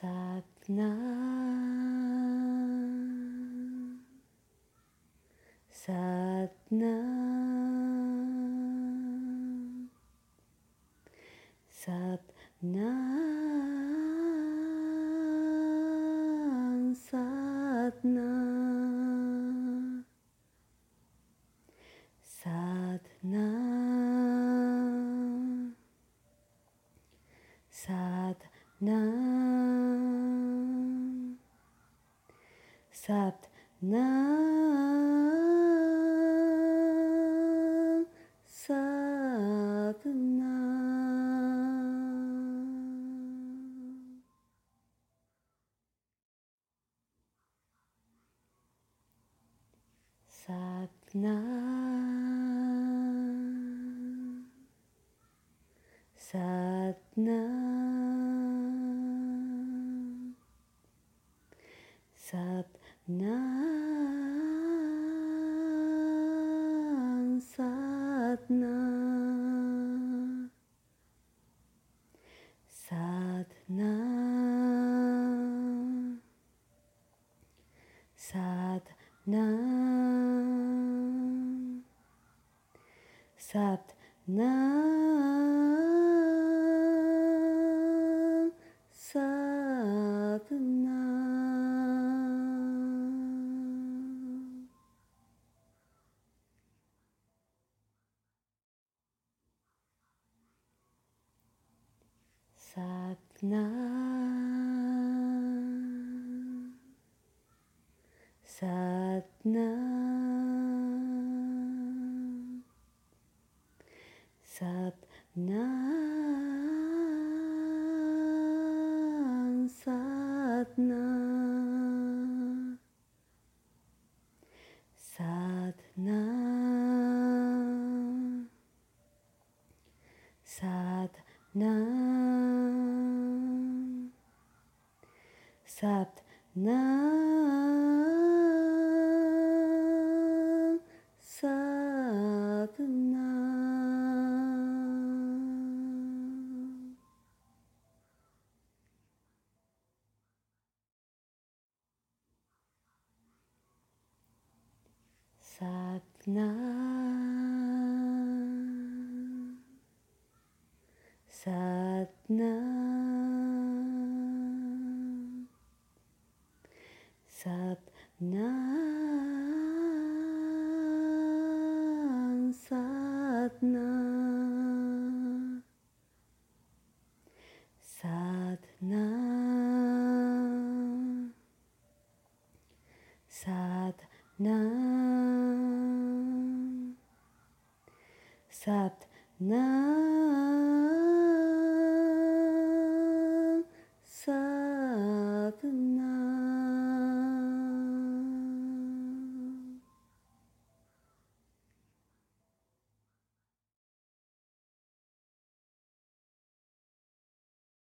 Sat Nam Satna Sat Nam Sat Nam Sat Nam Satna Sat Nam Satna Satna Sat Nam Sadhna Sat Nam Sadhna Sat Nam Satna Sat Nam Sat Nam Satna Sat Nam Satna सात साधना साधना